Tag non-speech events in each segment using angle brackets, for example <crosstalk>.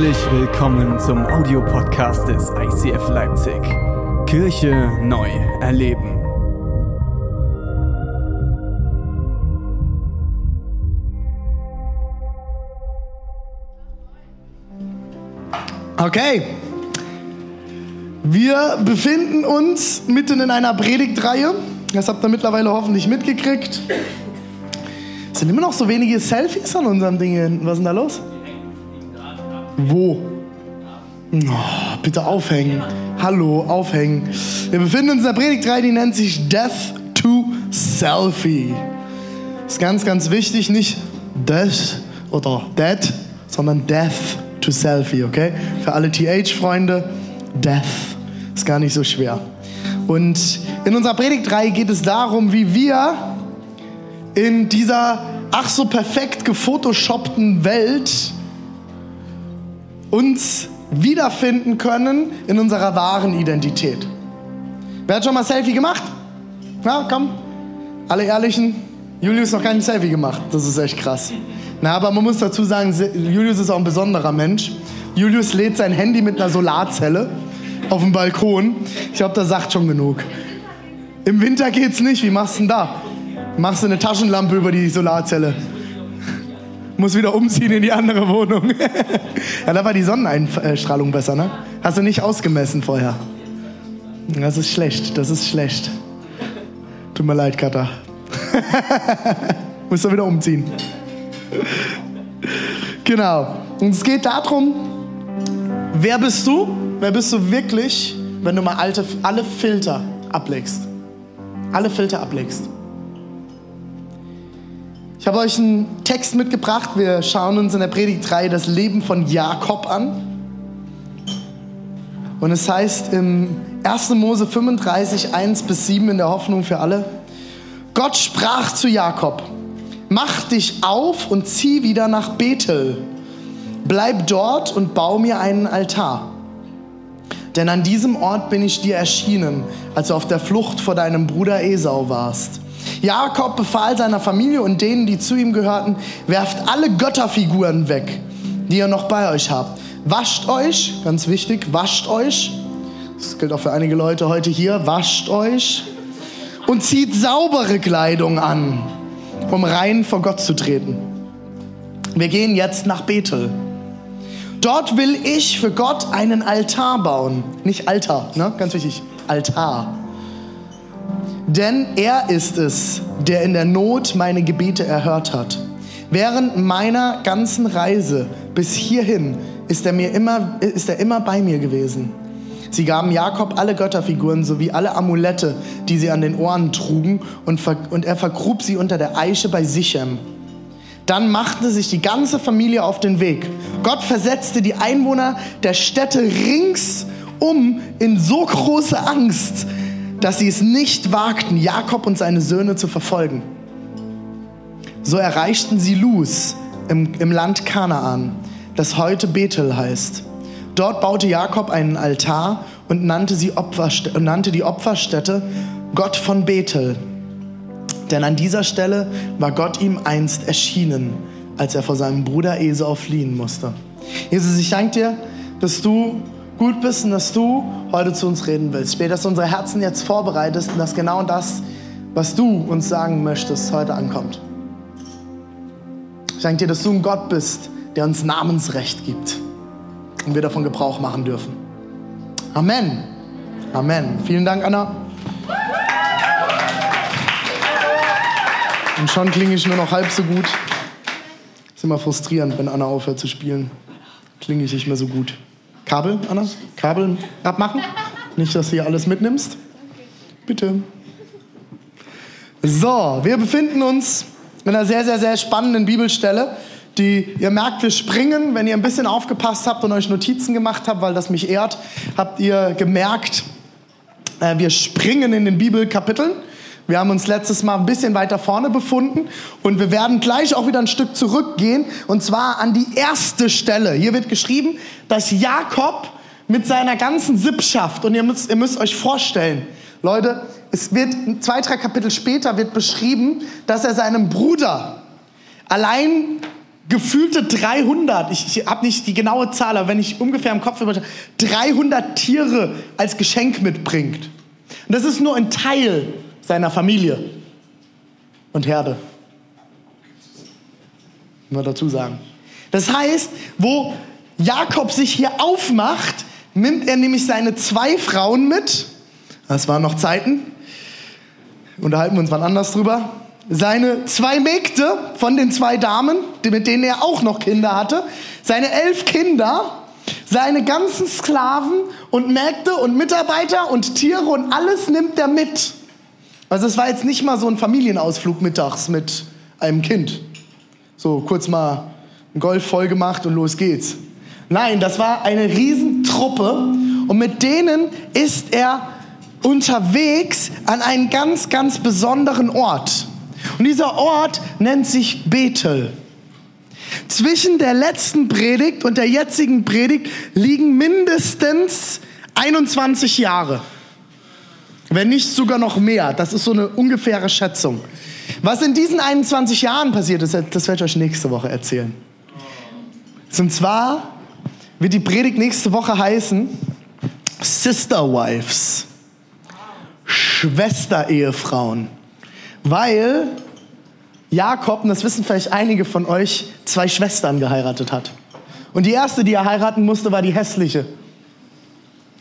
Herzlich willkommen zum Audiopodcast des ICF Leipzig. Kirche neu erleben. Okay. Wir befinden uns mitten in einer Predigtreihe. Das habt ihr mittlerweile hoffentlich mitgekriegt. Es sind immer noch so wenige Selfies an unserem Ding hinten. Was ist denn da los? Wo? Oh, bitte aufhängen. Hallo, aufhängen. Wir befinden uns in der Predigtreihe, die nennt sich Death to Selfie. Ist ganz, ganz wichtig, nicht Death oder Dead, sondern Death to Selfie, okay? Für alle TH-Freunde, Death ist gar nicht so schwer. Und in unserer Predigtreihe geht es darum, wie wir in dieser ach so perfekt gefotoshoppten Welt uns wiederfinden können in unserer wahren Identität. Wer hat schon mal Selfie gemacht? Na, komm. Alle Ehrlichen. Julius noch kein Selfie gemacht. Das ist echt krass. Na, aber man muss dazu sagen, Julius ist auch ein besonderer Mensch. Julius lädt sein Handy mit einer Solarzelle auf dem Balkon. Ich glaube, das sagt schon genug. Im Winter geht's nicht. Wie machst du denn da? Machst du eine Taschenlampe über die Solarzelle? Muss wieder umziehen in die andere Wohnung. <laughs> ja, da war die Sonneneinstrahlung besser, ne? Hast du nicht ausgemessen vorher? Das ist schlecht, das ist schlecht. Tut mir leid, Katha. <laughs> Musst du wieder umziehen. genau. Und es geht darum, wer bist du? Wer bist du wirklich, wenn du mal alte, alle Filter ablegst? Alle Filter ablegst. Ich habe euch einen Text mitgebracht. Wir schauen uns in der Predigt 3 das Leben von Jakob an. Und es heißt im 1. Mose 35, 1 bis 7 in der Hoffnung für alle, Gott sprach zu Jakob, mach dich auf und zieh wieder nach Bethel. Bleib dort und bau mir einen Altar. Denn an diesem Ort bin ich dir erschienen, als du auf der Flucht vor deinem Bruder Esau warst. Jakob befahl seiner Familie und denen, die zu ihm gehörten, werft alle Götterfiguren weg, die ihr noch bei euch habt. Wascht euch, ganz wichtig, wascht euch. Das gilt auch für einige Leute heute hier. Wascht euch und zieht saubere Kleidung an, um rein vor Gott zu treten. Wir gehen jetzt nach Bethel. Dort will ich für Gott einen Altar bauen. Nicht Altar, ne? ganz wichtig, Altar. Denn er ist es, der in der Not meine Gebete erhört hat. Während meiner ganzen Reise bis hierhin ist er, mir immer, ist er immer bei mir gewesen. Sie gaben Jakob alle Götterfiguren sowie alle Amulette, die sie an den Ohren trugen, und, und er vergrub sie unter der Eiche bei Sichem. Dann machte sich die ganze Familie auf den Weg. Gott versetzte die Einwohner der Städte ringsum in so große Angst, dass sie es nicht wagten, Jakob und seine Söhne zu verfolgen. So erreichten sie Luz im, im Land Kanaan, das heute Bethel heißt. Dort baute Jakob einen Altar und nannte, sie und nannte die Opferstätte Gott von Bethel. Denn an dieser Stelle war Gott ihm einst erschienen, als er vor seinem Bruder Esau fliehen musste. Jesus, ich danke dir, dass du gut bist und dass du heute zu uns reden willst. Ich bete, dass du unsere Herzen jetzt vorbereitest und dass genau das, was du uns sagen möchtest, heute ankommt. Ich danke dir, dass du ein Gott bist, der uns Namensrecht gibt und wir davon Gebrauch machen dürfen. Amen. Amen. Vielen Dank, Anna. Und schon klinge ich nur noch halb so gut. Ist immer frustrierend, wenn Anna aufhört zu spielen. Klinge ich nicht mehr so gut. Kabel, Anna? Kabel abmachen? Nicht, dass du hier alles mitnimmst. Bitte. So, wir befinden uns in einer sehr, sehr, sehr spannenden Bibelstelle, die, ihr merkt, wir springen, wenn ihr ein bisschen aufgepasst habt und euch Notizen gemacht habt, weil das mich ehrt, habt ihr gemerkt, äh, wir springen in den Bibelkapiteln. Wir haben uns letztes Mal ein bisschen weiter vorne befunden und wir werden gleich auch wieder ein Stück zurückgehen und zwar an die erste Stelle. Hier wird geschrieben, dass Jakob mit seiner ganzen Sippschaft und ihr müsst, ihr müsst euch vorstellen, Leute, es wird zwei, drei Kapitel später wird beschrieben, dass er seinem Bruder allein gefühlte 300, ich, ich habe nicht die genaue Zahl, aber wenn ich ungefähr im Kopf über 300 Tiere als Geschenk mitbringt. Und das ist nur ein Teil seiner Familie und Herde. Mal dazu sagen. Das heißt, wo Jakob sich hier aufmacht, nimmt er nämlich seine zwei Frauen mit. Das waren noch Zeiten. Unterhalten wir uns wann anders drüber. Seine zwei Mägde von den zwei Damen, mit denen er auch noch Kinder hatte. Seine elf Kinder. Seine ganzen Sklaven und Mägde und Mitarbeiter und Tiere und alles nimmt er mit. Also es war jetzt nicht mal so ein Familienausflug mittags mit einem Kind. So kurz mal ein Golf voll gemacht und los geht's. Nein, das war eine Riesentruppe und mit denen ist er unterwegs an einen ganz, ganz besonderen Ort. Und dieser Ort nennt sich Bethel. Zwischen der letzten Predigt und der jetzigen Predigt liegen mindestens 21 Jahre. Wenn nicht sogar noch mehr. Das ist so eine ungefähre Schätzung. Was in diesen 21 Jahren passiert ist, das werde ich euch nächste Woche erzählen. Und zwar wird die Predigt nächste Woche heißen Sister Wives. Schwester-Ehefrauen. Weil Jakob, und das wissen vielleicht einige von euch, zwei Schwestern geheiratet hat. Und die erste, die er heiraten musste, war die hässliche.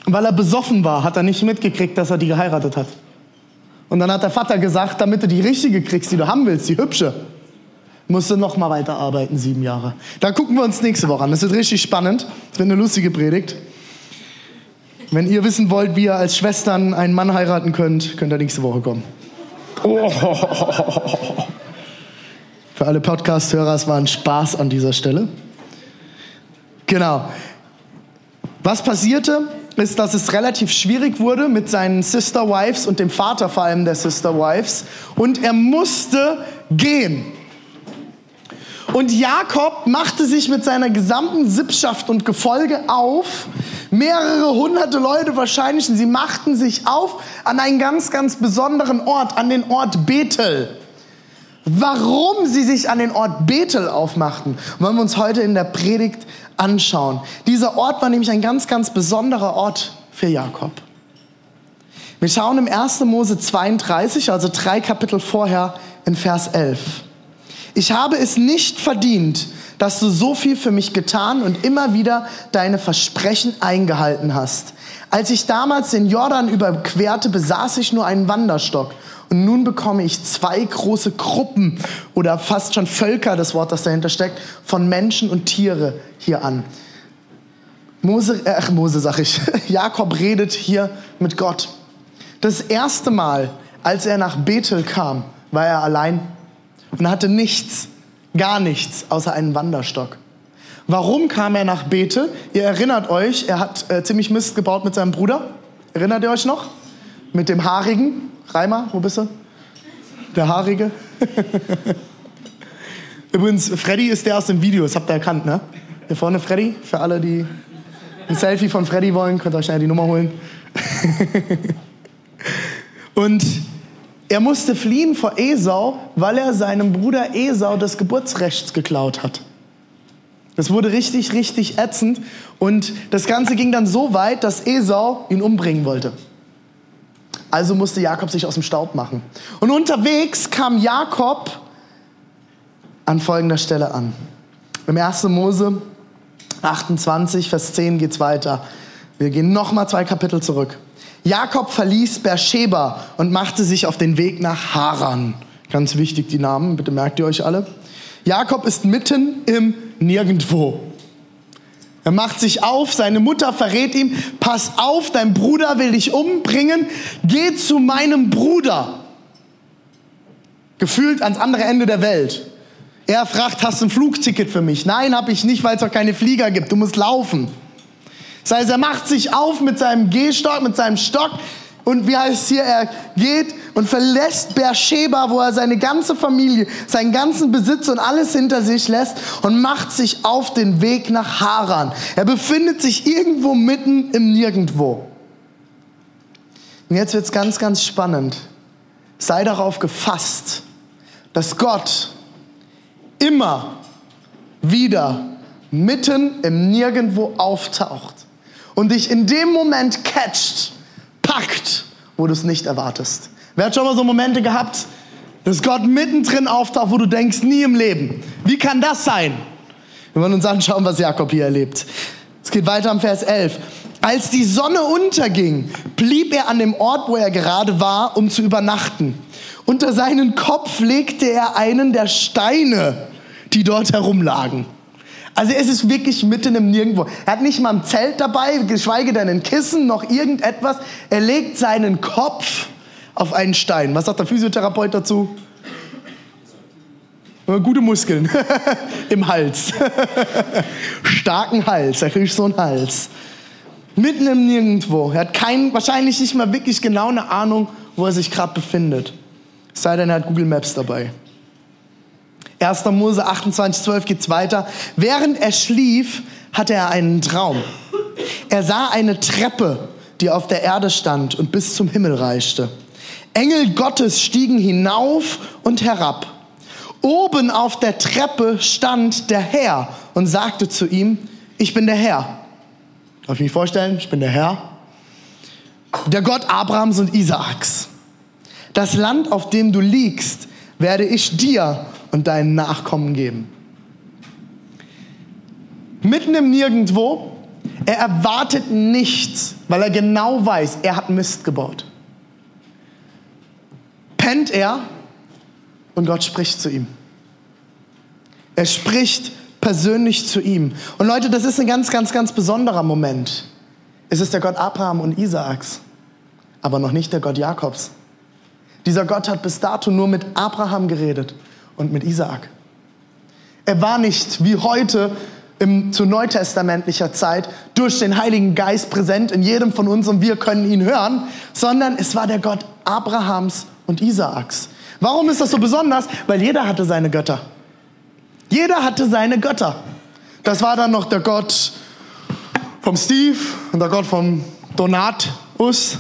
Weil er besoffen war, hat er nicht mitgekriegt, dass er die geheiratet hat. Und dann hat der Vater gesagt, damit du die richtige kriegst, die du haben willst, die hübsche, musst du noch mal weiterarbeiten, sieben Jahre. Da gucken wir uns nächste Woche an. Das wird richtig spannend. Das wird eine lustige Predigt. Wenn ihr wissen wollt, wie ihr als Schwestern einen Mann heiraten könnt, könnt ihr nächste Woche kommen. Oh. Für alle Podcast-Hörer, es war ein Spaß an dieser Stelle. Genau. Was passierte? Ist, dass es relativ schwierig wurde mit seinen Sister Wives und dem Vater vor allem der Sister Wives. Und er musste gehen. Und Jakob machte sich mit seiner gesamten Sippschaft und Gefolge auf, mehrere hunderte Leute wahrscheinlich, und sie machten sich auf an einen ganz, ganz besonderen Ort, an den Ort Bethel. Warum sie sich an den Ort Bethel aufmachten, wollen wir uns heute in der Predigt anschauen. Dieser Ort war nämlich ein ganz, ganz besonderer Ort für Jakob. Wir schauen im 1. Mose 32, also drei Kapitel vorher, in Vers 11. Ich habe es nicht verdient, dass du so viel für mich getan und immer wieder deine Versprechen eingehalten hast. Als ich damals den Jordan überquerte, besaß ich nur einen Wanderstock. Und nun bekomme ich zwei große Gruppen oder fast schon Völker, das Wort, das dahinter steckt, von Menschen und Tiere hier an. Mose, äh, ach Mose sag ich, <laughs> Jakob redet hier mit Gott. Das erste Mal, als er nach Bethel kam, war er allein und hatte nichts, gar nichts, außer einen Wanderstock. Warum kam er nach Bethel? Ihr erinnert euch, er hat äh, ziemlich Mist gebaut mit seinem Bruder. Erinnert ihr euch noch? Mit dem Haarigen. Reimer, wo bist du? Der Haarige. <laughs> Übrigens, Freddy ist der aus dem Video, das habt ihr erkannt, ne? Hier vorne Freddy, für alle, die ein Selfie von Freddy wollen, könnt ihr euch schnell die Nummer holen. <laughs> Und er musste fliehen vor Esau, weil er seinem Bruder Esau das Geburtsrecht geklaut hat. Das wurde richtig, richtig ätzend. Und das Ganze ging dann so weit, dass Esau ihn umbringen wollte. Also musste Jakob sich aus dem Staub machen. Und unterwegs kam Jakob an folgender Stelle an. Im 1. Mose 28, Vers 10 geht es weiter. Wir gehen nochmal zwei Kapitel zurück. Jakob verließ Beersheba und machte sich auf den Weg nach Haran. Ganz wichtig die Namen, bitte merkt ihr euch alle. Jakob ist mitten im Nirgendwo. Er macht sich auf, seine Mutter verrät ihm, pass auf, dein Bruder will dich umbringen, geh zu meinem Bruder. Gefühlt ans andere Ende der Welt. Er fragt, hast du ein Flugticket für mich? Nein, habe ich nicht, weil es doch keine Flieger gibt. Du musst laufen. Das heißt, er macht sich auf mit seinem Gehstock, mit seinem Stock, und wie heißt es hier, er geht und verlässt Beersheba, wo er seine ganze Familie, seinen ganzen Besitz und alles hinter sich lässt und macht sich auf den Weg nach Haran. Er befindet sich irgendwo mitten im Nirgendwo. Und jetzt wird es ganz, ganz spannend. Sei darauf gefasst, dass Gott immer wieder mitten im Nirgendwo auftaucht und dich in dem Moment catcht, packt, wo du es nicht erwartest. Wer hat schon mal so Momente gehabt, dass Gott mittendrin auftaucht, wo du denkst, nie im Leben. Wie kann das sein? Wir wollen uns anschauen, was Jakob hier erlebt. Es geht weiter am Vers 11. Als die Sonne unterging, blieb er an dem Ort, wo er gerade war, um zu übernachten. Unter seinen Kopf legte er einen der Steine, die dort herumlagen. Also es ist wirklich mitten im Nirgendwo. Er hat nicht mal ein Zelt dabei, geschweige denn ein Kissen, noch irgendetwas. Er legt seinen Kopf auf einen Stein. Was sagt der Physiotherapeut dazu? Gute Muskeln <laughs> im Hals. <laughs> Starken Hals. Er kriegt so einen Hals. Mitten im Nirgendwo. Er hat kein, wahrscheinlich nicht mal wirklich genau eine Ahnung, wo er sich gerade befindet. Es sei denn, er hat Google Maps dabei. 1. Mose 28, 12 geht's weiter. Während er schlief, hatte er einen Traum. Er sah eine Treppe, die auf der Erde stand und bis zum Himmel reichte. Engel Gottes stiegen hinauf und herab. Oben auf der Treppe stand der Herr und sagte zu ihm, ich bin der Herr. Darf ich mich vorstellen? Ich bin der Herr. Der Gott Abrahams und Isaaks. Das Land, auf dem du liegst, werde ich dir und deinen Nachkommen geben. Mitten im Nirgendwo, er erwartet nichts, weil er genau weiß, er hat Mist gebaut pennt er und Gott spricht zu ihm. Er spricht persönlich zu ihm. Und Leute, das ist ein ganz, ganz, ganz besonderer Moment. Es ist der Gott Abraham und Isaaks, aber noch nicht der Gott Jakobs. Dieser Gott hat bis dato nur mit Abraham geredet und mit Isaak. Er war nicht wie heute im, zu neutestamentlicher Zeit durch den Heiligen Geist präsent in jedem von uns und wir können ihn hören, sondern es war der Gott Abrahams und Isaaks. Warum ist das so besonders? Weil jeder hatte seine Götter. Jeder hatte seine Götter. Das war dann noch der Gott vom Steve und der Gott vom Donatus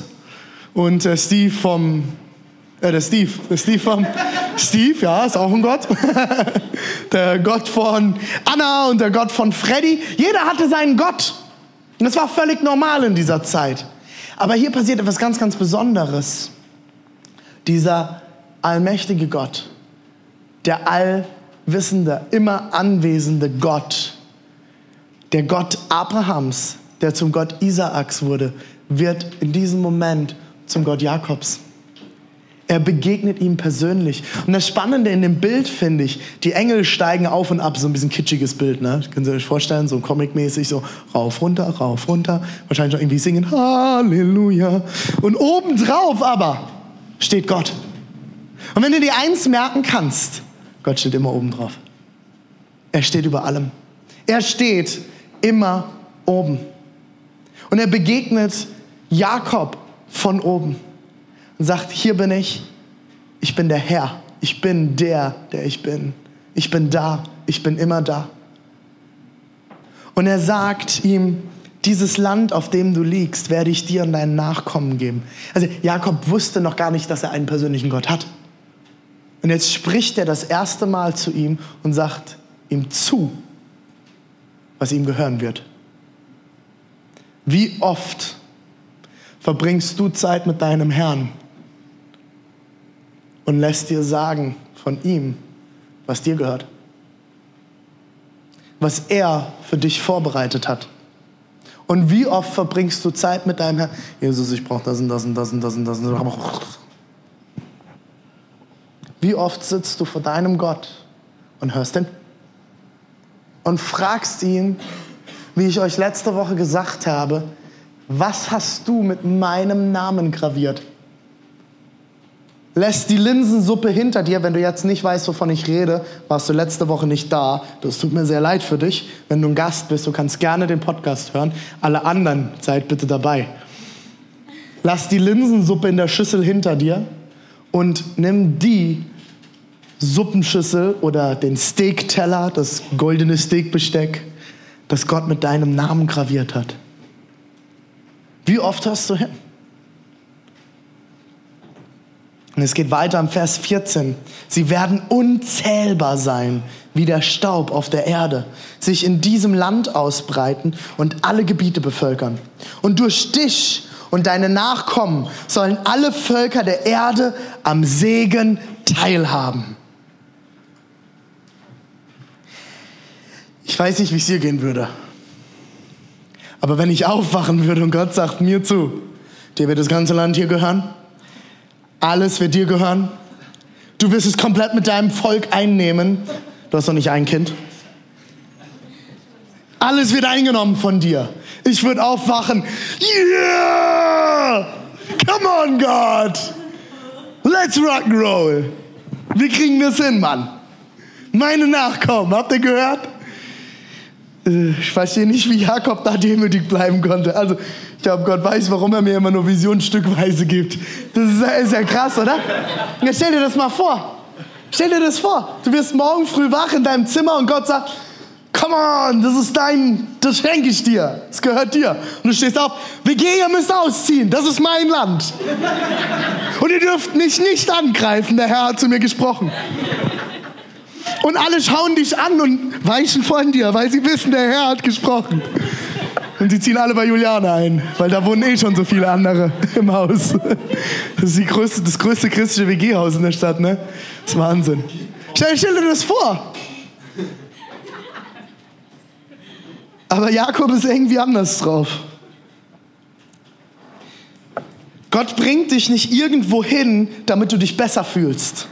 und der Steve vom äh, der Steve, der Steve vom Steve, ja, ist auch ein Gott. <laughs> der Gott von Anna und der Gott von Freddy. Jeder hatte seinen Gott. Und das war völlig normal in dieser Zeit. Aber hier passiert etwas ganz, ganz Besonderes dieser allmächtige Gott, der allwissende, immer anwesende Gott, der Gott Abrahams, der zum Gott Isaaks wurde, wird in diesem Moment zum Gott Jakobs. Er begegnet ihm persönlich. Und das Spannende in dem Bild finde ich, die Engel steigen auf und ab, so ein bisschen kitschiges Bild, ne? Können Sie sich vorstellen, so comic-mäßig, so rauf, runter, rauf, runter. Wahrscheinlich noch irgendwie singen, Halleluja. Und obendrauf aber steht Gott. Und wenn du dir eins merken kannst, Gott steht immer oben drauf. Er steht über allem. Er steht immer oben. Und er begegnet Jakob von oben und sagt, hier bin ich, ich bin der Herr, ich bin der, der ich bin. Ich bin da, ich bin immer da. Und er sagt ihm, dieses Land, auf dem du liegst, werde ich dir und deinen Nachkommen geben. Also Jakob wusste noch gar nicht, dass er einen persönlichen Gott hat. Und jetzt spricht er das erste Mal zu ihm und sagt ihm zu, was ihm gehören wird. Wie oft verbringst du Zeit mit deinem Herrn und lässt dir sagen von ihm, was dir gehört? Was er für dich vorbereitet hat? Und wie oft verbringst du Zeit mit deinem Herrn? Jesus, ich brauche das und das und das und das und das. Wie oft sitzt du vor deinem Gott und hörst ihn? Und fragst ihn, wie ich euch letzte Woche gesagt habe, was hast du mit meinem Namen graviert? Lässt die Linsensuppe hinter dir, wenn du jetzt nicht weißt, wovon ich rede, warst du letzte Woche nicht da. Das tut mir sehr leid für dich. Wenn du ein Gast bist, du kannst gerne den Podcast hören. Alle anderen seid bitte dabei. Lass die Linsensuppe in der Schüssel hinter dir und nimm die Suppenschüssel oder den Steakteller, das goldene Steakbesteck, das Gott mit deinem Namen graviert hat. Wie oft hörst du hin? Und es geht weiter am Vers 14. Sie werden unzählbar sein, wie der Staub auf der Erde, sich in diesem Land ausbreiten und alle Gebiete bevölkern. Und durch dich und deine Nachkommen sollen alle Völker der Erde am Segen teilhaben. Ich weiß nicht, wie es dir gehen würde. Aber wenn ich aufwachen würde und Gott sagt mir zu, dir wird das ganze Land hier gehören, alles wird dir gehören, du wirst es komplett mit deinem Volk einnehmen, du hast noch nicht ein Kind, alles wird eingenommen von dir. Ich würde aufwachen, yeah, come on God, let's rock'n'roll. Wir kriegen das hin, Mann. Meine Nachkommen, habt ihr gehört? Äh, ich verstehe nicht, wie Jakob da demütig bleiben konnte. Also, ich glaube, Gott weiß, warum er mir immer nur Visionen stückweise gibt. Das ist, ist ja krass, oder? Jetzt stell dir das mal vor. Stell dir das vor. Du wirst morgen früh wach in deinem Zimmer und Gott sagt, come on, das ist dein, das schenke ich dir. Das gehört dir. Und du stehst auf, WG, ihr müsst ausziehen. Das ist mein Land. Und ihr dürft mich nicht angreifen. Der Herr hat zu mir gesprochen. Und alle schauen dich an und weichen von dir, weil sie wissen, der Herr hat gesprochen. Und sie ziehen alle bei Juliane ein, weil da wohnen eh schon so viele andere im Haus. Das ist größte, das größte christliche WG-Haus in der Stadt, ne? Das ist Wahnsinn. Stell, stell dir das vor. Aber Jakob ist irgendwie anders drauf. Gott bringt dich nicht irgendwo hin, damit du dich besser fühlst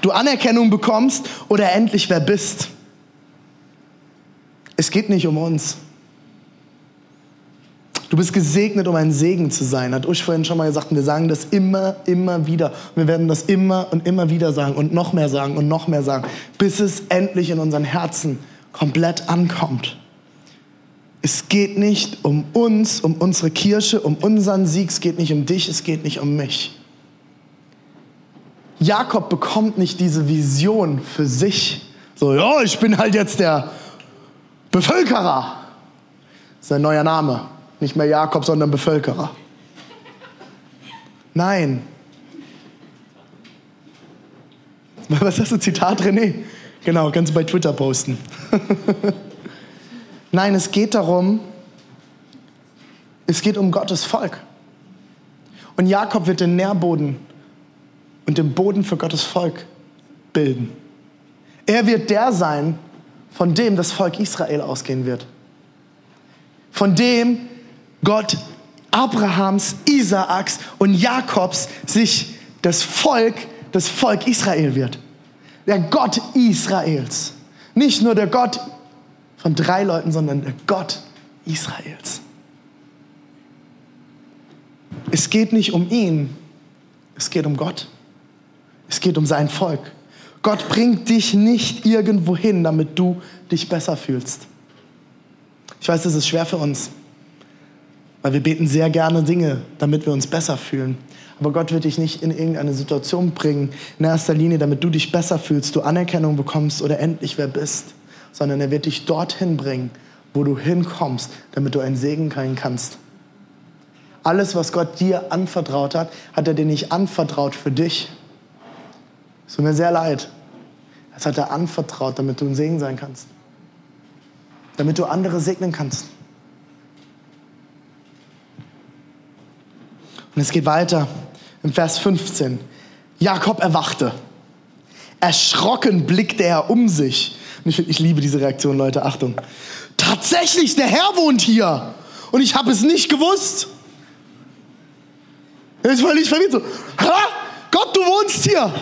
du Anerkennung bekommst oder endlich wer bist. Es geht nicht um uns. Du bist gesegnet, um ein Segen zu sein. Hat Usch vorhin schon mal gesagt. Und wir sagen das immer, immer wieder. Wir werden das immer und immer wieder sagen und noch mehr sagen und noch mehr sagen, bis es endlich in unseren Herzen komplett ankommt. Es geht nicht um uns, um unsere Kirche, um unseren Sieg. Es geht nicht um dich, es geht nicht um mich. Jakob bekommt nicht diese Vision für sich. So, ja, ich bin halt jetzt der Bevölkerer. Das ist ein neuer Name. Nicht mehr Jakob, sondern Bevölkerer. Nein. <laughs> Was das, ein Zitat, René? Genau, kannst du bei Twitter posten. <laughs> Nein, es geht darum, es geht um Gottes Volk. Und Jakob wird den Nährboden und den Boden für Gottes Volk bilden. Er wird der sein, von dem das Volk Israel ausgehen wird. Von dem Gott Abrahams, Isaaks und Jakobs sich das Volk, das Volk Israel wird. Der Gott Israels. Nicht nur der Gott von drei Leuten, sondern der Gott Israels. Es geht nicht um ihn, es geht um Gott. Es geht um sein Volk. Gott bringt dich nicht irgendwo hin, damit du dich besser fühlst. Ich weiß, das ist schwer für uns, weil wir beten sehr gerne Dinge, damit wir uns besser fühlen. Aber Gott wird dich nicht in irgendeine Situation bringen, in erster Linie, damit du dich besser fühlst, du Anerkennung bekommst oder endlich wer bist, sondern er wird dich dorthin bringen, wo du hinkommst, damit du ein Segen sein kannst. Alles, was Gott dir anvertraut hat, hat er dir nicht anvertraut für dich, es tut mir sehr leid. Das hat er anvertraut, damit du ein Segen sein kannst. Damit du andere segnen kannst. Und es geht weiter im Vers 15. Jakob erwachte. Erschrocken blickte er um sich. Und ich, ich liebe diese Reaktion, Leute. Achtung. Tatsächlich, der Herr wohnt hier. Und ich habe es nicht gewusst. Jetzt völlig verwirrt so. Gott, du wohnst hier.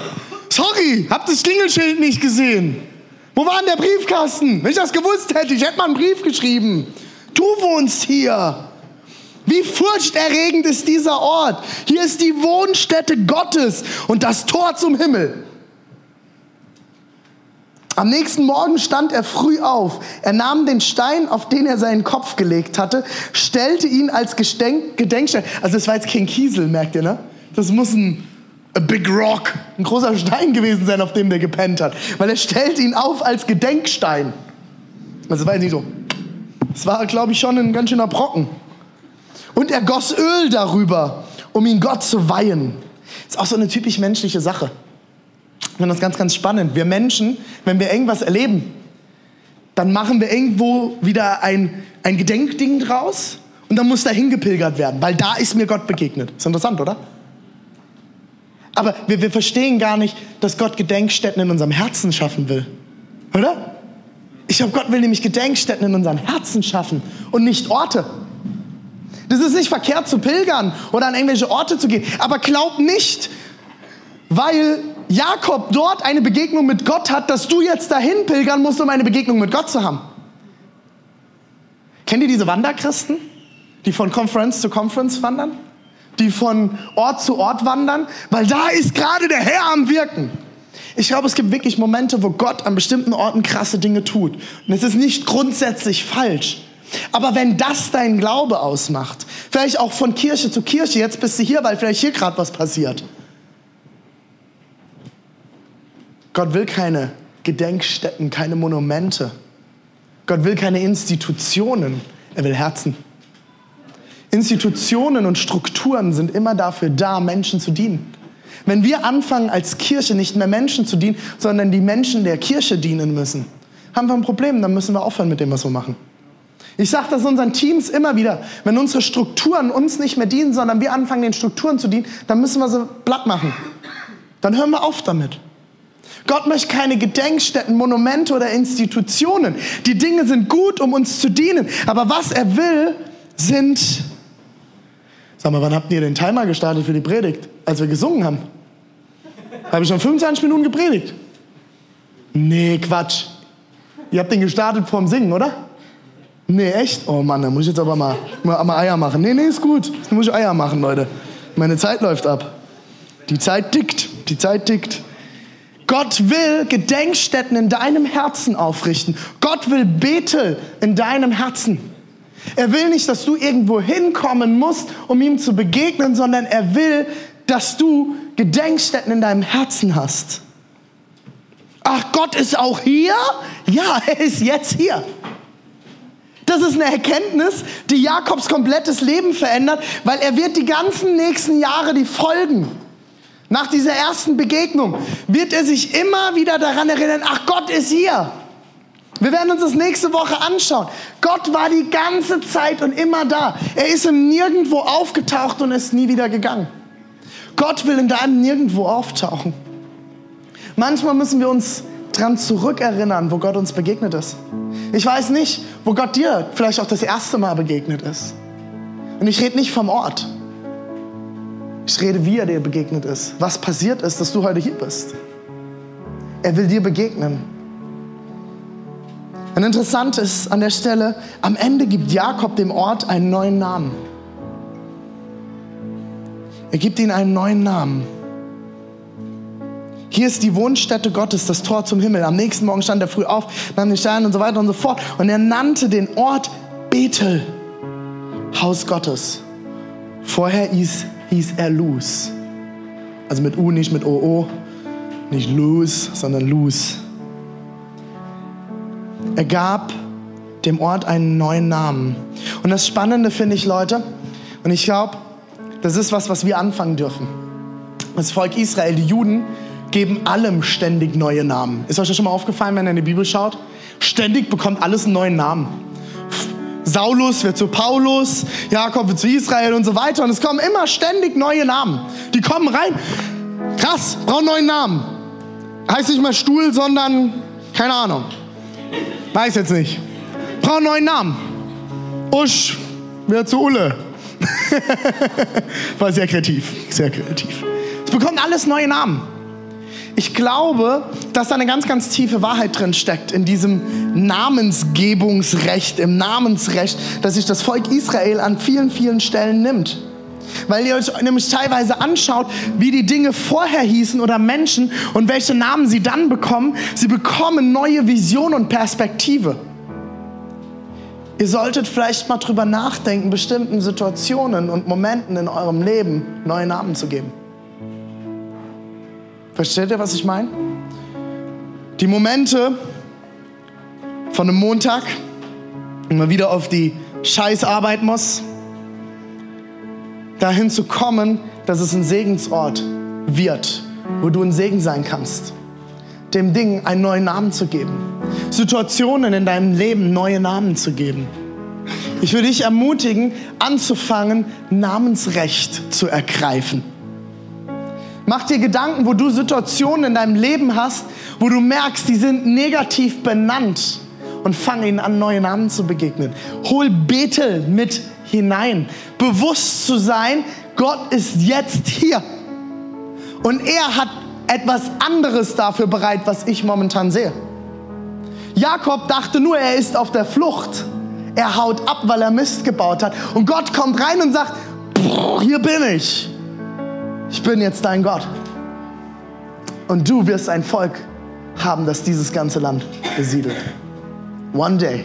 Sorry, hab das Klingelschild nicht gesehen. Wo war denn der Briefkasten? Wenn ich das gewusst hätte, ich hätte mal einen Brief geschrieben. Du wohnst hier. Wie furchterregend ist dieser Ort. Hier ist die Wohnstätte Gottes und das Tor zum Himmel. Am nächsten Morgen stand er früh auf. Er nahm den Stein, auf den er seinen Kopf gelegt hatte, stellte ihn als Gedenkstein. Also das war jetzt kein Kiesel, merkt ihr, ne? Das muss ein a big rock, ein großer Stein gewesen sein, auf dem der gepennt hat. Weil er stellt ihn auf als Gedenkstein. Also war jetzt nicht so. Es war, glaube ich, schon ein ganz schöner Brocken. Und er goss Öl darüber, um ihn Gott zu weihen. Ist auch so eine typisch menschliche Sache. Ich finde das ganz, ganz spannend. Wir Menschen, wenn wir irgendwas erleben, dann machen wir irgendwo wieder ein, ein Gedenkding draus und dann muss da hingepilgert werden, weil da ist mir Gott begegnet. Ist interessant, oder? Aber wir, wir verstehen gar nicht, dass Gott Gedenkstätten in unserem Herzen schaffen will. Oder? Ich glaube, Gott will nämlich Gedenkstätten in unserem Herzen schaffen und nicht Orte. Das ist nicht verkehrt zu pilgern oder an irgendwelche Orte zu gehen. Aber glaub nicht, weil Jakob dort eine Begegnung mit Gott hat, dass du jetzt dahin pilgern musst, um eine Begegnung mit Gott zu haben. Kennt ihr diese Wanderchristen, die von Conference zu Conference wandern? Die von Ort zu Ort wandern? Weil da ist gerade der Herr am Wirken. Ich glaube, es gibt wirklich Momente, wo Gott an bestimmten Orten krasse Dinge tut. Und es ist nicht grundsätzlich falsch. Aber wenn das dein Glaube ausmacht, vielleicht auch von Kirche zu Kirche, jetzt bist du hier, weil vielleicht hier gerade was passiert. Gott will keine Gedenkstätten, keine Monumente. Gott will keine Institutionen, er will Herzen. Institutionen und Strukturen sind immer dafür da, Menschen zu dienen. Wenn wir anfangen, als Kirche nicht mehr Menschen zu dienen, sondern die Menschen der Kirche dienen müssen, haben wir ein Problem, dann müssen wir aufhören mit dem, was wir machen. Ich sage das unseren Teams immer wieder. Wenn unsere Strukturen uns nicht mehr dienen, sondern wir anfangen, den Strukturen zu dienen, dann müssen wir sie platt machen. Dann hören wir auf damit. Gott möchte keine Gedenkstätten, Monumente oder Institutionen. Die Dinge sind gut, um uns zu dienen. Aber was er will, sind. Sag mal, wann habt ihr den Timer gestartet für die Predigt? Als wir gesungen haben. Habe ich schon 25 Minuten gepredigt? Nee, Quatsch. Ihr habt den gestartet vorm Singen, oder? Nee, echt? Oh Mann, da muss ich jetzt aber mal, mal, mal Eier machen. Nee, nee, ist gut. Da muss ich Eier machen, Leute. Meine Zeit läuft ab. Die Zeit tickt. Die Zeit tickt. Gott will Gedenkstätten in deinem Herzen aufrichten. Gott will Bethel in deinem Herzen. Er will nicht, dass du irgendwo hinkommen musst, um ihm zu begegnen, sondern er will, dass du Gedenkstätten in deinem Herzen hast. Ach, Gott ist auch hier? Ja, er ist jetzt hier. Das ist eine Erkenntnis, die Jakobs komplettes Leben verändert, weil er wird die ganzen nächsten Jahre, die folgen, nach dieser ersten Begegnung, wird er sich immer wieder daran erinnern, ach, Gott ist hier. Wir werden uns das nächste Woche anschauen. Gott war die ganze Zeit und immer da. Er ist im Nirgendwo aufgetaucht und ist nie wieder gegangen. Gott will in deinem Nirgendwo auftauchen. Manchmal müssen wir uns dran zurückerinnern, wo Gott uns begegnet ist. Ich weiß nicht, wo Gott dir vielleicht auch das erste Mal begegnet ist. Und ich rede nicht vom Ort. Ich rede, wie er dir begegnet ist. Was passiert ist, dass du heute hier bist. Er will dir begegnen. Und interessant ist an der Stelle, am Ende gibt Jakob dem Ort einen neuen Namen. Er gibt ihnen einen neuen Namen. Hier ist die Wohnstätte Gottes, das Tor zum Himmel. Am nächsten Morgen stand er früh auf, nahm den Stein und so weiter und so fort. Und er nannte den Ort Bethel, Haus Gottes. Vorher hieß, hieß er Luz. Also mit U, nicht mit OO. Nicht Luz, sondern Luz. Er gab dem Ort einen neuen Namen. Und das Spannende finde ich, Leute, und ich glaube, das ist was, was wir anfangen dürfen. Das Volk Israel, die Juden, geben allem ständig neue Namen. Ist euch das schon mal aufgefallen, wenn ihr in die Bibel schaut? Ständig bekommt alles einen neuen Namen. Saulus wird zu Paulus, Jakob wird zu Israel und so weiter. Und es kommen immer ständig neue Namen. Die kommen rein. Krass, brauchen neuen Namen. Heißt nicht mal Stuhl, sondern keine Ahnung. Weiß jetzt nicht. Brauchen neuen Namen. Usch wird zu Ulle. <laughs> War sehr kreativ, sehr kreativ. Es bekommt alles neue Namen. Ich glaube, dass da eine ganz, ganz tiefe Wahrheit drin steckt in diesem Namensgebungsrecht, im Namensrecht, das sich das Volk Israel an vielen, vielen Stellen nimmt. Weil ihr euch nämlich teilweise anschaut, wie die Dinge vorher hießen oder Menschen und welche Namen sie dann bekommen. Sie bekommen neue Vision und Perspektive. Ihr solltet vielleicht mal drüber nachdenken, bestimmten Situationen und Momenten in eurem Leben neue Namen zu geben. Versteht ihr, was ich meine? Die Momente von einem Montag, wenn man wieder auf die Scheißarbeit muss, dahin zu kommen, dass es ein Segensort wird, wo du ein Segen sein kannst. dem Ding einen neuen Namen zu geben. Situationen in deinem Leben neue Namen zu geben. Ich will dich ermutigen, anzufangen, Namensrecht zu ergreifen. Mach dir Gedanken, wo du Situationen in deinem Leben hast, wo du merkst, die sind negativ benannt und fang ihnen an, neue Namen zu begegnen. Hol Bethel mit hinein. Bewusst zu sein, Gott ist jetzt hier. Und er hat etwas anderes dafür bereit, was ich momentan sehe. Jakob dachte nur, er ist auf der Flucht. Er haut ab, weil er Mist gebaut hat. Und Gott kommt rein und sagt, hier bin ich. Ich bin jetzt dein Gott. Und du wirst ein Volk haben, das dieses ganze Land besiedelt. One day,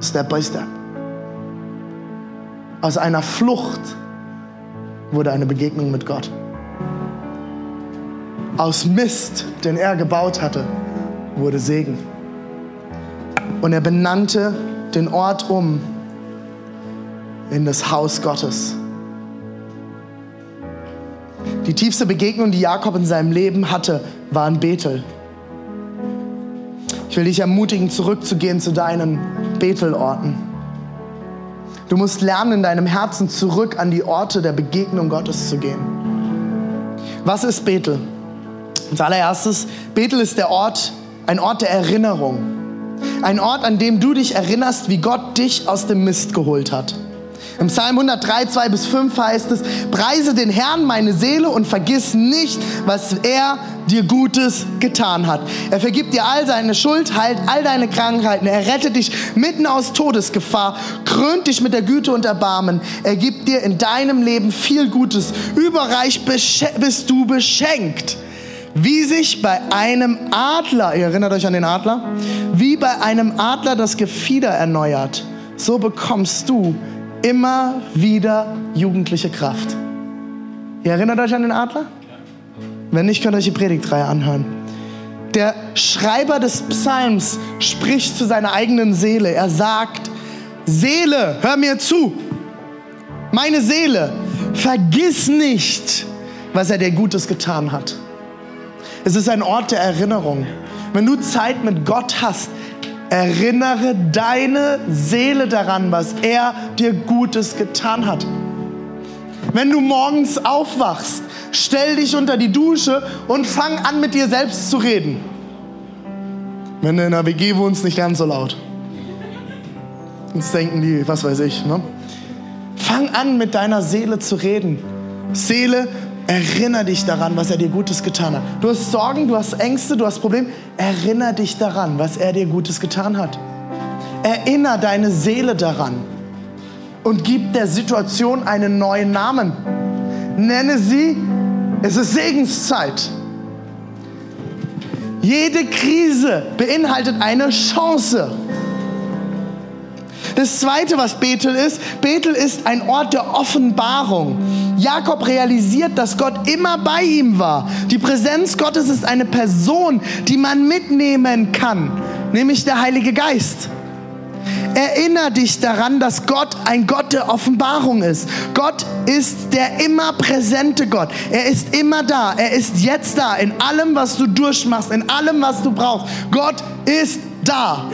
step by step. Aus einer Flucht wurde eine Begegnung mit Gott. Aus Mist, den er gebaut hatte, wurde Segen. Und er benannte den Ort um in das Haus Gottes. Die tiefste Begegnung, die Jakob in seinem Leben hatte, war in Bethel. Ich will dich ermutigen, zurückzugehen zu deinen Bethelorten. Du musst lernen, in deinem Herzen zurück an die Orte der Begegnung Gottes zu gehen. Was ist Bethel? Als allererstes, Bethel ist der Ort, ein Ort der Erinnerung. Ein Ort, an dem du dich erinnerst, wie Gott dich aus dem Mist geholt hat. Im Psalm 103, 2 bis 5 heißt es, preise den Herrn meine Seele und vergiss nicht, was er dir Gutes getan hat. Er vergibt dir all seine Schuld, heilt all deine Krankheiten. Er rettet dich mitten aus Todesgefahr, krönt dich mit der Güte und Erbarmen. Er gibt dir in deinem Leben viel Gutes. Überreich bist du beschenkt. Wie sich bei einem Adler, ihr erinnert euch an den Adler, wie bei einem Adler das Gefieder erneuert, so bekommst du immer wieder jugendliche Kraft. Ihr erinnert euch an den Adler? Wenn nicht, könnt ihr euch die Predigtreihe anhören. Der Schreiber des Psalms spricht zu seiner eigenen Seele. Er sagt, Seele, hör mir zu. Meine Seele, vergiss nicht, was er dir Gutes getan hat. Es ist ein Ort der Erinnerung. Wenn du Zeit mit Gott hast, erinnere deine Seele daran, was er dir Gutes getan hat. Wenn du morgens aufwachst, stell dich unter die Dusche und fang an, mit dir selbst zu reden. Wenn du in einer WG wohnst, nicht ganz so laut. Sonst denken die, was weiß ich. Ne? Fang an, mit deiner Seele zu reden. Seele, erinnere dich daran, was er dir Gutes getan hat. Du hast Sorgen, du hast Ängste, du hast Probleme. Erinnere dich daran, was er dir Gutes getan hat. Erinnere deine Seele daran und gib der Situation einen neuen Namen. Nenne sie es ist Segenszeit. Jede Krise beinhaltet eine Chance. Das zweite, was Bethel ist, Bethel ist ein Ort der Offenbarung. Jakob realisiert, dass Gott immer bei ihm war. Die Präsenz Gottes ist eine Person, die man mitnehmen kann, nämlich der Heilige Geist. Erinner dich daran, dass Gott ein Gott der Offenbarung ist. Gott ist der immer präsente Gott. Er ist immer da. Er ist jetzt da. In allem, was du durchmachst, in allem, was du brauchst. Gott ist da.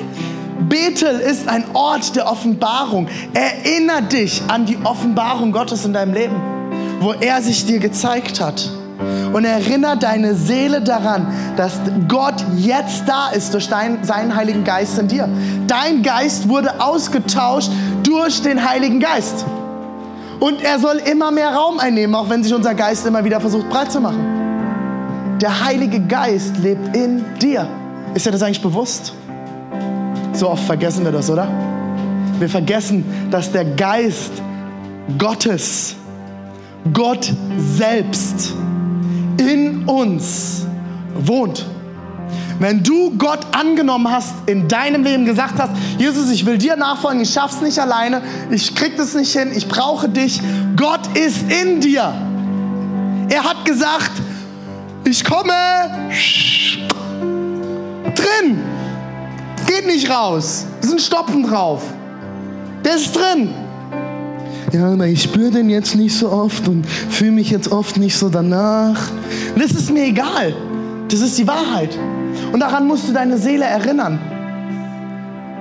Bethel ist ein Ort der Offenbarung. Erinner dich an die Offenbarung Gottes in deinem Leben, wo er sich dir gezeigt hat und erinnere deine Seele daran, dass Gott jetzt da ist durch dein, seinen Heiligen Geist in dir. Dein Geist wurde ausgetauscht durch den Heiligen Geist. Und er soll immer mehr Raum einnehmen, auch wenn sich unser Geist immer wieder versucht breit zu machen. Der Heilige Geist lebt in dir. Ist dir das eigentlich bewusst? So oft vergessen wir das, oder? Wir vergessen, dass der Geist Gottes, Gott selbst, in uns wohnt. Wenn du Gott angenommen hast, in deinem Leben gesagt hast, Jesus, ich will dir nachfolgen, ich schaff's nicht alleine, ich krieg das nicht hin, ich brauche dich. Gott ist in dir. Er hat gesagt, ich komme drin. Geht nicht raus. Da ist ein Stopfen drauf. Der ist drin ja, aber ich spüre den jetzt nicht so oft und fühle mich jetzt oft nicht so danach. Und das ist mir egal. Das ist die Wahrheit. Und daran musst du deine Seele erinnern.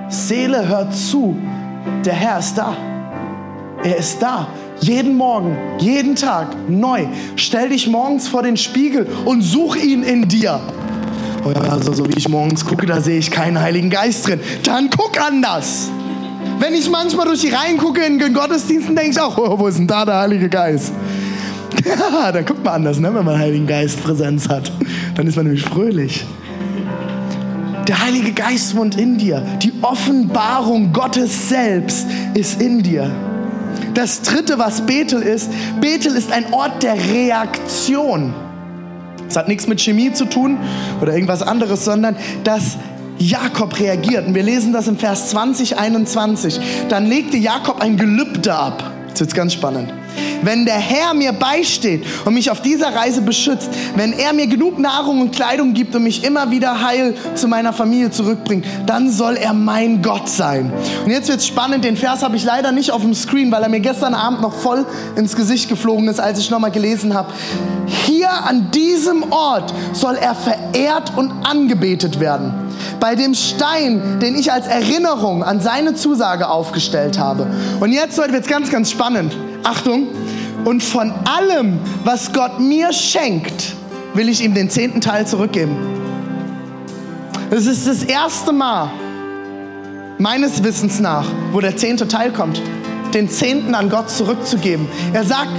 Seele, hört zu. Der Herr ist da. Er ist da. Jeden Morgen, jeden Tag neu. Stell dich morgens vor den Spiegel und such ihn in dir. Also, so wie ich morgens gucke, da sehe ich keinen Heiligen Geist drin. Dann guck anders. Wenn ich manchmal durch die Reihen gucke in den Gottesdiensten, denke ich auch, oh, wo ist denn da der Heilige Geist? <laughs> Ja, dann guckt man anders, ne, wenn man Heiligen Geist Präsenz hat. Dann ist man nämlich fröhlich. Der Heilige Geist wohnt in dir. Die Offenbarung Gottes selbst ist in dir. Das dritte, was Bethel ist, Bethel ist ein Ort der Reaktion. Es hat nichts mit Chemie zu tun oder irgendwas anderes, sondern dass Jakob reagiert. Und wir lesen das im Vers 20, 21. Dann legte Jakob ein Gelübde ab. Jetzt wird ganz spannend. Wenn der Herr mir beisteht und mich auf dieser Reise beschützt, wenn er mir genug Nahrung und Kleidung gibt und mich immer wieder heil zu meiner Familie zurückbringt, dann soll er mein Gott sein. Und jetzt wird es spannend, den Vers habe ich leider nicht auf dem Screen, weil er mir gestern Abend noch voll ins Gesicht geflogen ist, als ich nochmal gelesen habe. Hier an diesem Ort soll er verehrt und angebetet werden. Bei dem Stein, den ich als Erinnerung an seine Zusage aufgestellt habe. Und jetzt wird es ganz, ganz spannend. Achtung, und von allem, was Gott mir schenkt, will ich ihm den zehnten Teil zurückgeben. Das ist das erste Mal, meines Wissens nach, wo der zehnte Teil kommt, den zehnten an Gott zurückzugeben. Er sagt,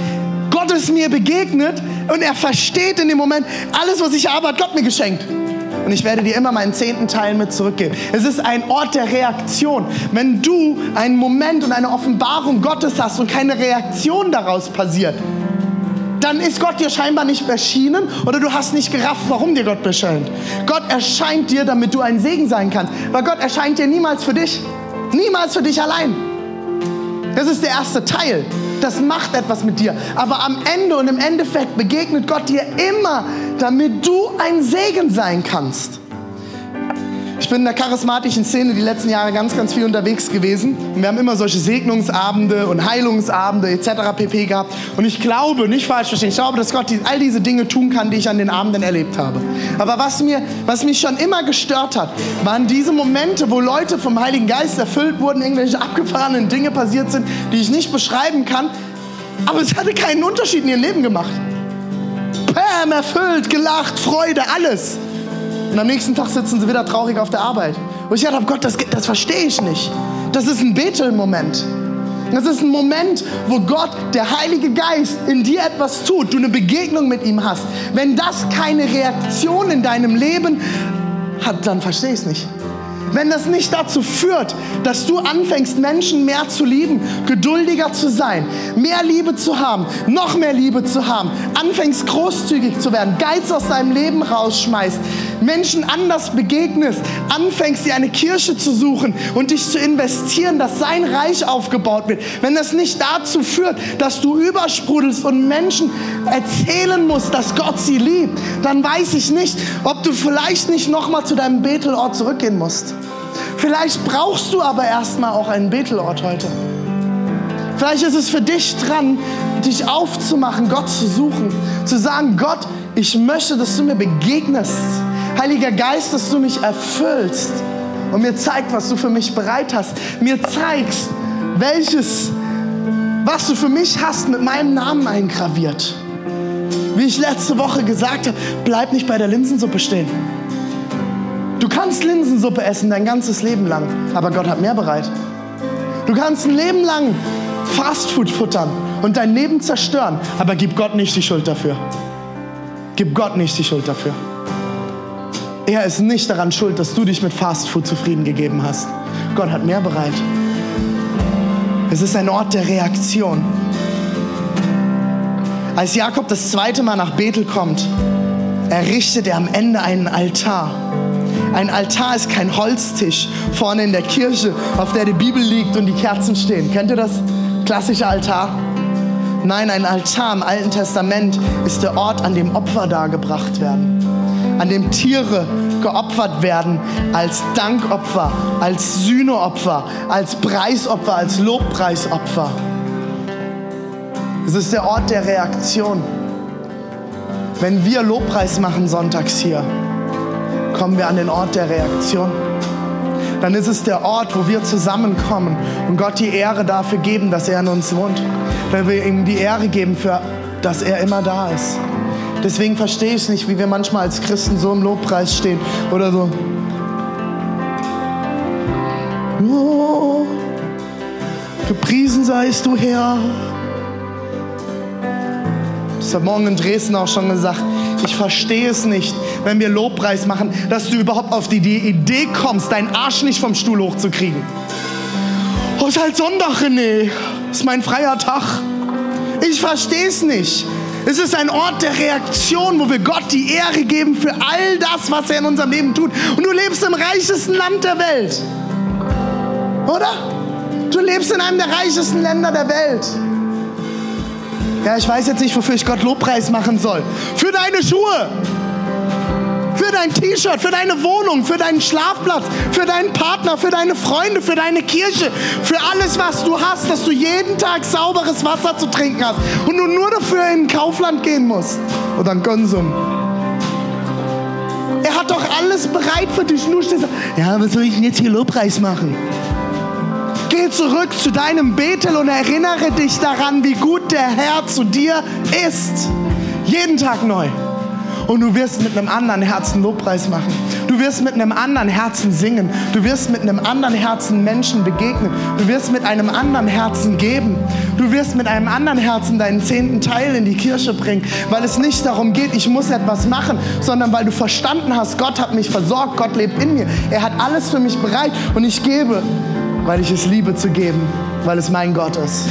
Gott ist mir begegnet und er versteht in dem Moment, alles, was ich habe, hat Gott mir geschenkt und ich werde dir immer meinen zehnten Teil mit zurückgeben. Es ist ein Ort der Reaktion. Wenn du einen Moment und eine Offenbarung Gottes hast und keine Reaktion daraus passiert, dann ist Gott dir scheinbar nicht erschienen oder du hast nicht gerafft, warum dir Gott erscheint. Gott erscheint dir, damit du ein Segen sein kannst. Weil Gott erscheint dir niemals für dich. Niemals für dich allein. Das ist der erste Teil das macht etwas mit dir. Aber am Ende und im Endeffekt begegnet Gott dir immer, damit du ein Segen sein kannst. Ich bin in der charismatischen Szene die letzten Jahre ganz, ganz viel unterwegs gewesen. Und wir haben immer solche Segnungsabende und Heilungsabende etc. pp. gehabt. Und ich glaube, nicht falsch verstehen, ich glaube, dass Gott all diese Dinge tun kann, die ich an den Abenden erlebt habe. Aber was, mir, was mich schon immer gestört hat, waren diese Momente, wo Leute vom Heiligen Geist erfüllt wurden, irgendwelche abgefahrenen Dinge passiert sind, die ich nicht beschreiben kann. Aber es hatte keinen Unterschied in ihrem Leben gemacht. Pam, erfüllt, gelacht, Freude, alles. Und am nächsten Tag sitzen sie wieder traurig auf der Arbeit. Und ich dachte, Gott, das, das verstehe ich nicht. Das ist ein Bethel-Moment. Das ist ein Moment, wo Gott, der Heilige Geist, in dir etwas tut, du eine Begegnung mit ihm hast. Wenn das keine Reaktion in deinem Leben hat, dann verstehe ich es nicht wenn das nicht dazu führt, dass du anfängst, Menschen mehr zu lieben, geduldiger zu sein, mehr Liebe zu haben, noch mehr Liebe zu haben, anfängst großzügig zu werden, Geiz aus deinem Leben rausschmeißt, Menschen anders begegnest, anfängst, dir eine Kirche zu suchen und dich zu investieren, dass sein Reich aufgebaut wird, wenn das nicht dazu führt, dass du übersprudelst und Menschen erzählen musst, dass Gott sie liebt, dann weiß ich nicht, ob du vielleicht nicht nochmal zu deinem Bethelort zurückgehen musst. Vielleicht brauchst du aber erstmal auch einen Bethelort heute. Vielleicht ist es für dich dran, dich aufzumachen, Gott zu suchen, zu sagen, Gott, ich möchte, dass du mir begegnest. Heiliger Geist, dass du mich erfüllst und mir zeigst, was du für mich bereit hast. Mir zeigst, welches, was du für mich hast, mit meinem Namen eingraviert. Wie ich letzte Woche gesagt habe, bleib nicht bei der Linsensuppe stehen. Du kannst Linsensuppe essen dein ganzes Leben lang, aber Gott hat mehr bereit. Du kannst ein Leben lang Fastfood futtern und dein Leben zerstören, aber gib Gott nicht die Schuld dafür. Gib Gott nicht die Schuld dafür. Er ist nicht daran schuld, dass du dich mit Fastfood zufrieden gegeben hast. Gott hat mehr bereit. Es ist ein Ort der Reaktion. Als Jakob das zweite Mal nach Bethel kommt, errichtet er am Ende einen Altar ein Altar ist kein Holztisch vorne in der Kirche, auf der die Bibel liegt und die Kerzen stehen. Kennt ihr das? Klassischer Altar. Nein, ein Altar im Alten Testament ist der Ort, an dem Opfer dargebracht werden, an dem Tiere geopfert werden als Dankopfer, als Sühneopfer, als Preisopfer, als Lobpreisopfer. Es ist der Ort der Reaktion. Wenn wir Lobpreis machen sonntags hier, kommen wir an den Ort der Reaktion. Dann ist es der Ort, wo wir zusammenkommen und Gott die Ehre dafür geben, dass er in uns wohnt. Weil wir ihm die Ehre geben, für, dass er immer da ist. Deswegen verstehe ich nicht, wie wir manchmal als Christen so im Lobpreis stehen oder so. Oh, gepriesen seist du Herr. Das hat morgen in Dresden auch schon gesagt. Ich verstehe es nicht, wenn wir Lobpreis machen, dass du überhaupt auf die, Idee kommst, deinen Arsch nicht vom Stuhl hochzukriegen. Oh, ist halt Sonntag, René. Ist mein freier Tag. Ich verstehe es nicht. Es ist ein Ort der Reaktion, wo wir Gott die Ehre geben für all das, was er in unserem Leben tut. Und du lebst im reichesten Land der Welt. Oder? Du lebst in einem der reichesten Länder der Welt. Ja, ich weiß jetzt nicht, wofür ich Gott Lobpreis machen soll. Für deine Schuhe, für dein T-Shirt, für deine Wohnung, für deinen Schlafplatz, für deinen Partner, für deine Freunde, für deine Kirche, für alles, was du hast, dass du jeden Tag sauberes Wasser zu trinken hast und du nur dafür in Kaufland gehen musst oder ein Konsum. Er hat doch alles bereit für dich. Nur stehst du, ja, was soll ich denn jetzt hier Lobpreis machen? Geh zurück zu deinem Bethel und erinnere dich daran, wie gut der Herr zu dir ist. Jeden Tag neu. Und du wirst mit einem anderen Herzen Lobpreis machen. Du wirst mit einem anderen Herzen singen. Du wirst mit einem anderen Herzen Menschen begegnen. Du wirst mit einem anderen Herzen geben. Du wirst mit einem anderen Herzen deinen zehnten Teil in die Kirche bringen, weil es nicht darum geht, ich muss etwas machen, sondern weil du verstanden hast, Gott hat mich versorgt, Gott lebt in mir. Er hat alles für mich bereit und ich gebe weil ich es liebe zu geben, weil es mein Gott ist,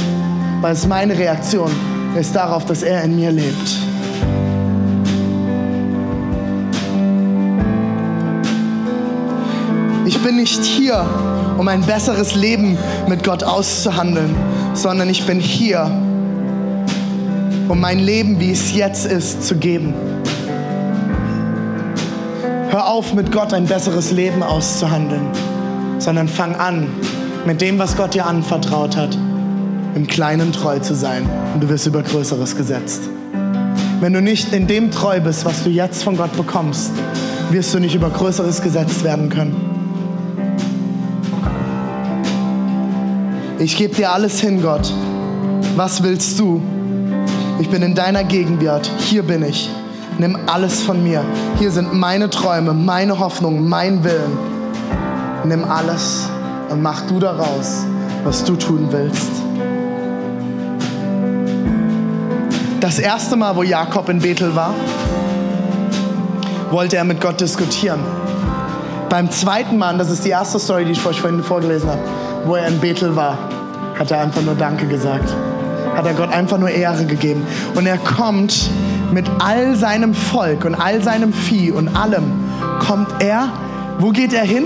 weil es meine Reaktion ist darauf, dass er in mir lebt. Ich bin nicht hier, um ein besseres Leben mit Gott auszuhandeln, sondern ich bin hier, um mein Leben, wie es jetzt ist, zu geben. Hör auf, mit Gott ein besseres Leben auszuhandeln, sondern fang an, mit dem, was Gott dir anvertraut hat, im Kleinen treu zu sein und du wirst über Größeres gesetzt. Wenn du nicht in dem treu bist, was du jetzt von Gott bekommst, wirst du nicht über Größeres gesetzt werden können. Ich gebe dir alles hin, Gott. Was willst du? Ich bin in deiner Gegenwart. Hier bin ich. Nimm alles von mir. Hier sind meine Träume, meine Hoffnung, mein Willen. Nimm alles und mach du daraus, was du tun willst. Das erste Mal, wo Jakob in Bethel war, wollte er mit Gott diskutieren. Beim zweiten Mal, das ist die erste Story, die ich euch vorhin vorgelesen habe, wo er in Bethel war, hat er einfach nur Danke gesagt. Hat er Gott einfach nur Ehre gegeben. Und er kommt mit all seinem Volk und all seinem Vieh und allem, kommt er, wo geht er hin?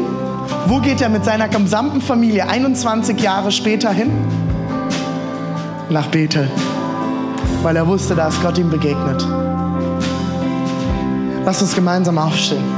Wo geht er mit seiner gesamten Familie 21 Jahre später hin? Nach Bethel, weil er wusste, da ist Gott ihm begegnet. Lass uns gemeinsam aufstehen.